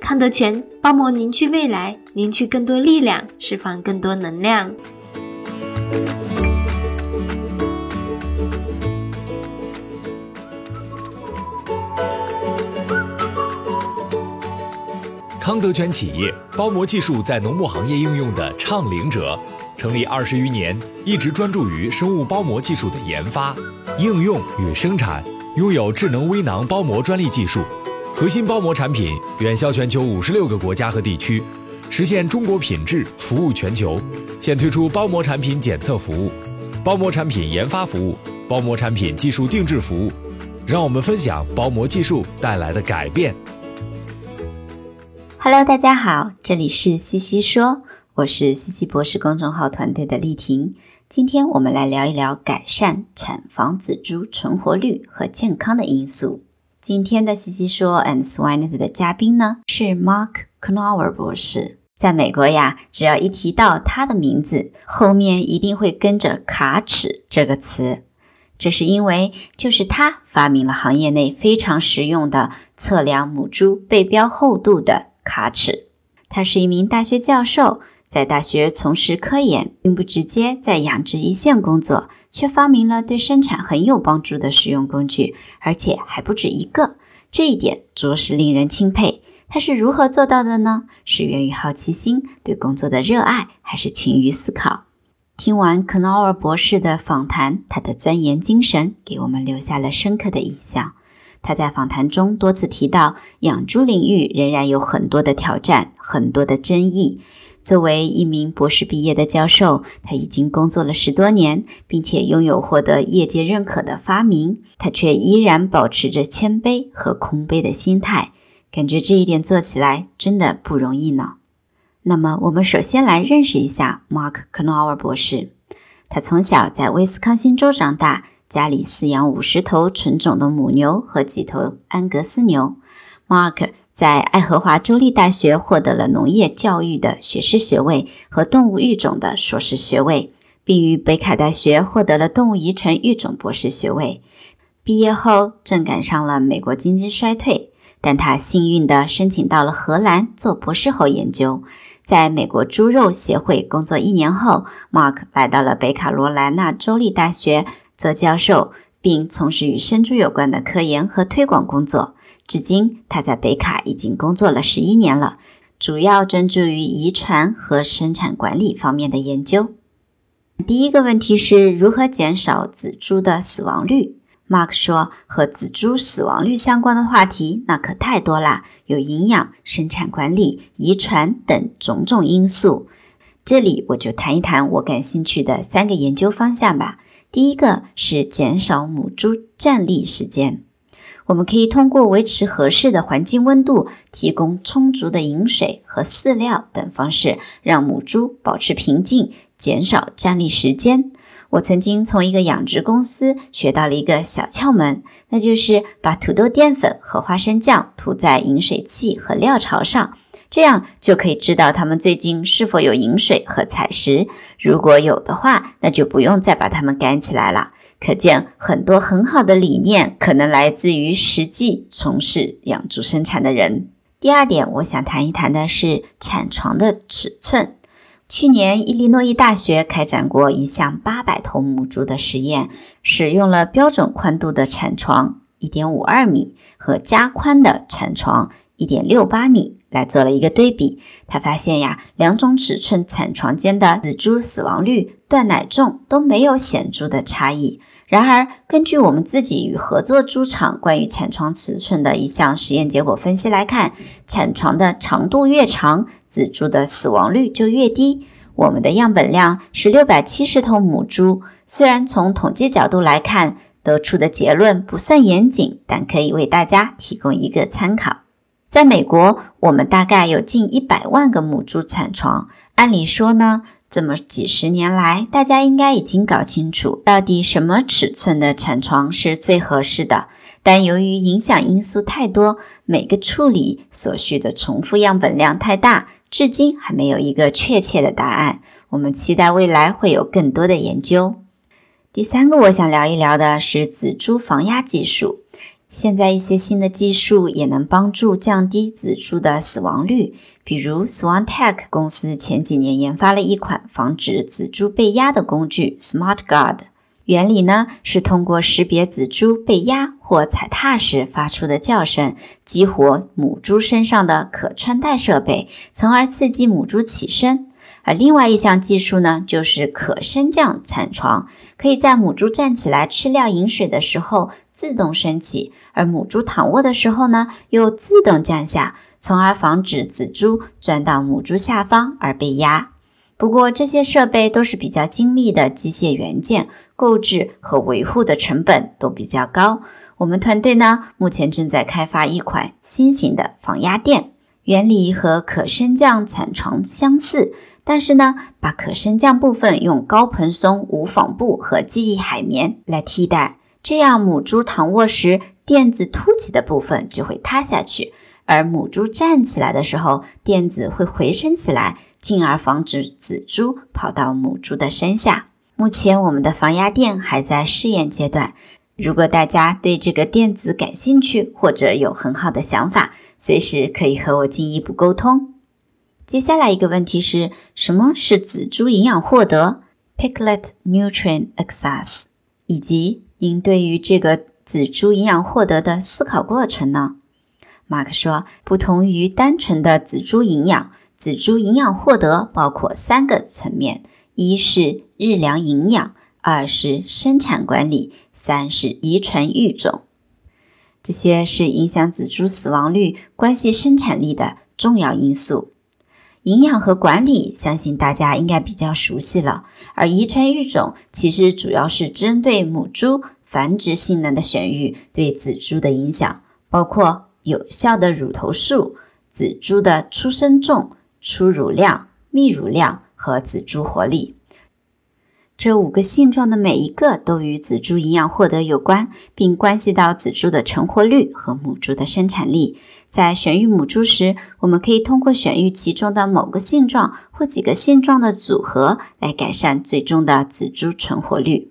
康德泉包膜凝聚未来，凝聚更多力量，释放更多能量。康德泉企业包膜技术在农牧行业应用的倡领者，成立二十余年，一直专注于生物包膜技术的研发、应用与生产，拥有智能微囊包膜专利技术。核心包膜产品远销全球五十六个国家和地区，实现中国品质服务全球。现推出包膜产品检测服务、包膜产品研发服务、包膜产品技术定制服务。让我们分享包膜技术带来的改变。Hello，大家好，这里是西西说，我是西西博士公众号团队的丽婷。今天我们来聊一聊改善产房仔猪存活率和健康的因素。今天的西西说 and Swinet 的嘉宾呢是 Mark Knower 博士。在美国呀，只要一提到他的名字，后面一定会跟着“卡尺”这个词。这是因为就是他发明了行业内非常实用的测量母猪背膘厚度的卡尺。他是一名大学教授，在大学从事科研，并不直接在养殖一线工作。却发明了对生产很有帮助的实用工具，而且还不止一个，这一点着实令人钦佩。他是如何做到的呢？是源于好奇心、对工作的热爱，还是勤于思考？听完克劳尔博士的访谈，他的钻研精神给我们留下了深刻的印象。他在访谈中多次提到，养猪领域仍然有很多的挑战，很多的争议。作为一名博士毕业的教授，他已经工作了十多年，并且拥有获得业界认可的发明，他却依然保持着谦卑和空杯的心态，感觉这一点做起来真的不容易呢。那么，我们首先来认识一下 Mark Knower 博士。他从小在威斯康星州长大，家里饲养五十头纯种的母牛和几头安格斯牛。Mark。在爱荷华州立大学获得了农业教育的学士学位和动物育种的硕士学位，并于北卡大学获得了动物遗传育种博士学位。毕业后正赶上了美国经济衰退，但他幸运地申请到了荷兰做博士后研究。在美国猪肉协会工作一年后，Mark 来到了北卡罗来纳州立大学做教授，并从事与生猪有关的科研和推广工作。至今，他在北卡已经工作了十一年了，主要专注于遗传和生产管理方面的研究。第一个问题是如何减少仔猪的死亡率？Mark 说，和仔猪死亡率相关的话题那可太多啦，有营养、生产管理、遗传等种种因素。这里我就谈一谈我感兴趣的三个研究方向吧。第一个是减少母猪站立时间。我们可以通过维持合适的环境温度、提供充足的饮水和饲料等方式，让母猪保持平静，减少站立时间。我曾经从一个养殖公司学到了一个小窍门，那就是把土豆淀粉和花生酱涂在饮水器和料槽上，这样就可以知道它们最近是否有饮水和采食。如果有的话，那就不用再把它们赶起来了。可见很多很好的理念可能来自于实际从事养猪生产的人。第二点，我想谈一谈的是产床的尺寸。去年，伊利诺伊大学开展过一项八百头母猪的实验，使用了标准宽度的产床一点五二米和加宽的产床一点六八米来做了一个对比。他发现呀，两种尺寸产床间的仔猪死亡率。断奶重都没有显著的差异。然而，根据我们自己与合作猪场关于产床尺寸的一项实验结果分析来看，产床的长度越长，仔猪的死亡率就越低。我们的样本量是六百七十头母猪，虽然从统计角度来看，得出的结论不算严谨，但可以为大家提供一个参考。在美国，我们大概有近一百万个母猪产床，按理说呢。这么几十年来，大家应该已经搞清楚到底什么尺寸的产床是最合适的。但由于影响因素太多，每个处理所需的重复样本量太大，至今还没有一个确切的答案。我们期待未来会有更多的研究。第三个，我想聊一聊的是仔猪防压技术。现在一些新的技术也能帮助降低仔猪的死亡率，比如 SwanTech 公司前几年研发了一款防止仔猪被压的工具 SmartGuard。原理呢是通过识别仔猪被压或踩踏时发出的叫声，激活母猪身上的可穿戴设备，从而刺激母猪起身。而另外一项技术呢，就是可升降产床，可以在母猪站起来吃料饮水的时候自动升起，而母猪躺卧的时候呢，又自动降下，从而防止仔猪钻到母猪下方而被压。不过这些设备都是比较精密的机械元件，购置和维护的成本都比较高。我们团队呢，目前正在开发一款新型的防压垫，原理和可升降产床相似。但是呢，把可升降部分用高蓬松无纺布和记忆海绵来替代，这样母猪躺卧时垫子凸起的部分就会塌下去，而母猪站起来的时候，垫子会回升起来，进而防止仔猪跑到母猪的身下。目前我们的防压垫还在试验阶段，如果大家对这个电子感兴趣，或者有很好的想法，随时可以和我进一步沟通。接下来一个问题是什么是仔猪营养获得 （Piglet Nutrient Access），以及您对于这个仔猪营养获得的思考过程呢？马克说，不同于单纯的仔猪营养，仔猪营养获得包括三个层面：一是日粮营养，二是生产管理，三是遗传育种。这些是影响仔猪死亡率、关系生产力的重要因素。营养和管理，相信大家应该比较熟悉了。而遗传育种其实主要是针对母猪繁殖性能的选育对仔猪的影响，包括有效的乳头数、仔猪的出生重、出乳量、泌乳量和仔猪活力。这五个性状的每一个都与仔猪营养获得有关，并关系到仔猪的成活率和母猪的生产力。在选育母猪时，我们可以通过选育其中的某个性状或几个性状的组合来改善最终的仔猪成活率。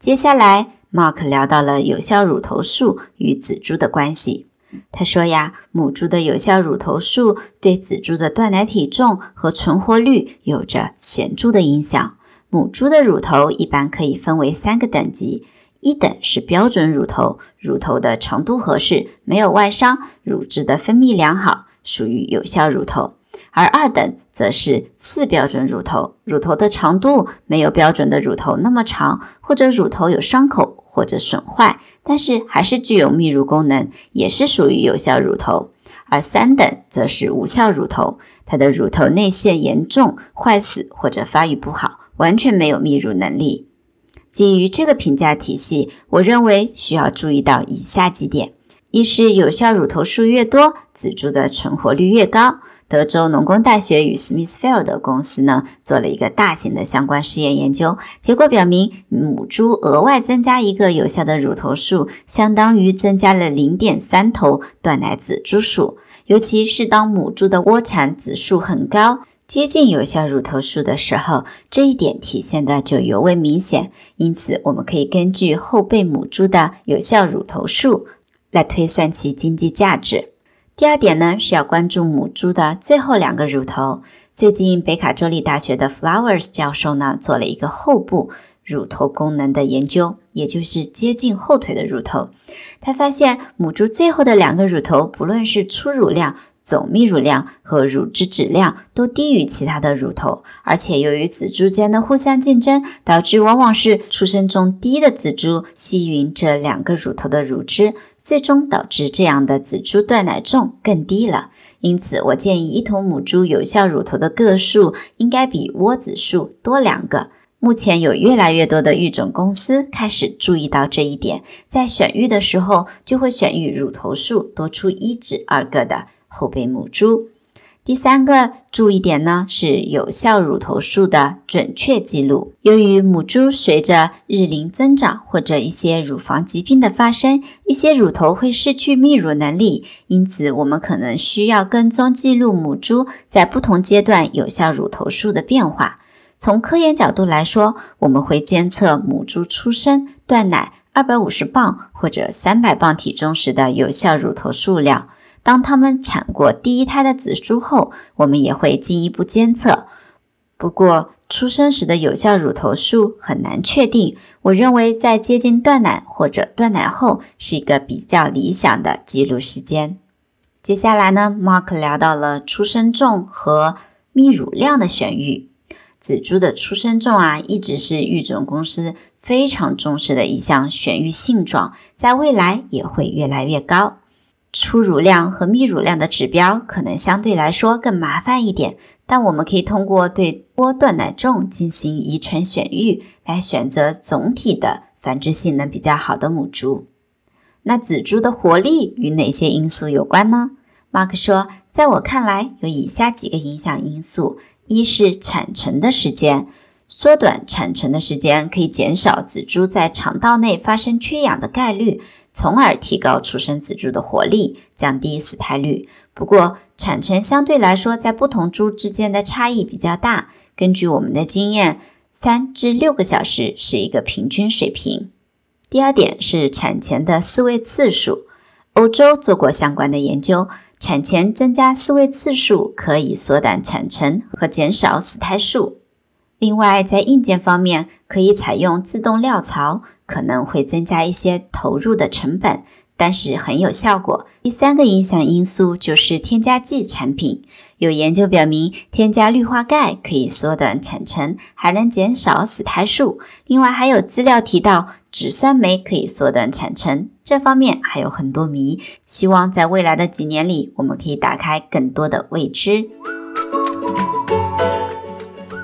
接下来，Mark 聊到了有效乳头数与仔猪的关系。他说呀，母猪的有效乳头数对仔猪的断奶体重和存活率有着显著的影响。母猪的乳头一般可以分为三个等级：一等是标准乳头，乳头的长度合适，没有外伤，乳汁的分泌良好，属于有效乳头；而二等则是次标准乳头，乳头的长度没有标准的乳头那么长，或者乳头有伤口或者损坏，但是还是具有泌乳功能，也是属于有效乳头；而三等则是无效乳头，它的乳头内陷严重坏死或者发育不好。完全没有泌乳能力。基于这个评价体系，我认为需要注意到以下几点：一是有效乳头数越多，仔猪的存活率越高。德州农工大学与 Smithfield 公司呢做了一个大型的相关实验研究，结果表明，母猪额外增加一个有效的乳头数，相当于增加了零点三头断奶仔猪数。尤其是当母猪的窝产子数很高。接近有效乳头数的时候，这一点体现的就尤为明显。因此，我们可以根据后备母猪的有效乳头数来推算其经济价值。第二点呢，是要关注母猪的最后两个乳头。最近，北卡州立大学的 Flowers 教授呢，做了一个后部乳头功能的研究，也就是接近后腿的乳头。他发现，母猪最后的两个乳头，不论是出乳量，总泌乳量和乳汁质量都低于其他的乳头，而且由于仔猪间的互相竞争，导致往往是出生中低的仔猪吸吮这两个乳头的乳汁，最终导致这样的仔猪断奶重更低了。因此，我建议一头母猪有效乳头的个数应该比窝子数多两个。目前有越来越多的育种公司开始注意到这一点，在选育的时候就会选育乳头数多出一至二个的后备母猪。第三个注意点呢是有效乳头数的准确记录。由于母猪随着日龄增长或者一些乳房疾病的发生，一些乳头会失去泌乳能力，因此我们可能需要跟踪记录母猪在不同阶段有效乳头数的变化。从科研角度来说，我们会监测母猪出生、断奶二百五十磅或者三百磅体重时的有效乳头数量。当它们产过第一胎的仔猪后，我们也会进一步监测。不过，出生时的有效乳头数很难确定。我认为，在接近断奶或者断奶后是一个比较理想的记录时间。接下来呢，Mark 聊到了出生重和泌乳量的选育。仔猪的出生重啊，一直是育种公司非常重视的一项选育性状，在未来也会越来越高。出乳量和泌乳量的指标可能相对来说更麻烦一点，但我们可以通过对多断奶重进行遗传选育，来选择总体的繁殖性能比较好的母猪。那仔猪的活力与哪些因素有关呢？Mark 说，在我看来，有以下几个影响因素。一是产程的时间，缩短产程的时间可以减少仔猪在肠道内发生缺氧的概率，从而提高出生仔猪的活力，降低死胎率。不过，产程相对来说在不同猪之间的差异比较大。根据我们的经验，三至六个小时是一个平均水平。第二点是产前的饲喂次数，欧洲做过相关的研究。产前增加饲喂次数可以缩短产程和减少死胎数。另外，在硬件方面，可以采用自动料槽，可能会增加一些投入的成本，但是很有效果。第三个影响因素就是添加剂产品。有研究表明，添加氯化钙可以缩短产程，还能减少死胎数。另外，还有资料提到。脂酸酶可以缩短产程，这方面还有很多谜。希望在未来的几年里，我们可以打开更多的未知。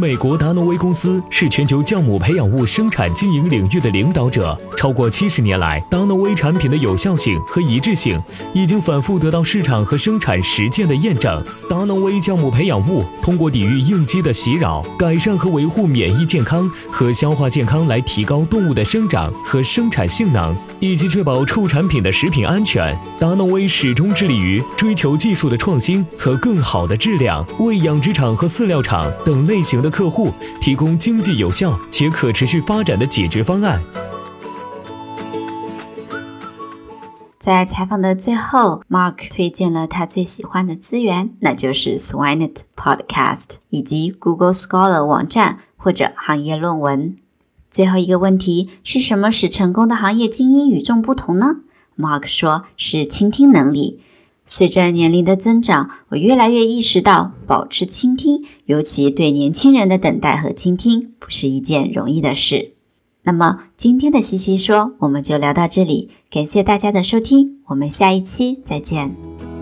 美国达诺威公司是全球酵母培养物生产经营领域的领导者。超过七十年来，达诺威产品的有效性和一致性已经反复得到市场和生产实践的验证。达诺威酵母培养物通过抵御应激的袭扰，改善和维护免疫健康和消化健康，来提高动物的生长和生产性能，以及确保畜产品的食品安全。达诺威始终致力于追求技术的创新和更好的质量，为养殖场和饲料厂等类型的客户提供经济有效且可持续发展的解决方案。在采访的最后，Mark 推荐了他最喜欢的资源，那就是 Swinet Podcast 以及 Google Scholar 网站或者行业论文。最后一个问题是什么使成功的行业精英与众不同呢？Mark 说是倾听能力。随着年龄的增长，我越来越意识到，保持倾听，尤其对年轻人的等待和倾听，不是一件容易的事。那么，今天的西西说，我们就聊到这里，感谢大家的收听，我们下一期再见。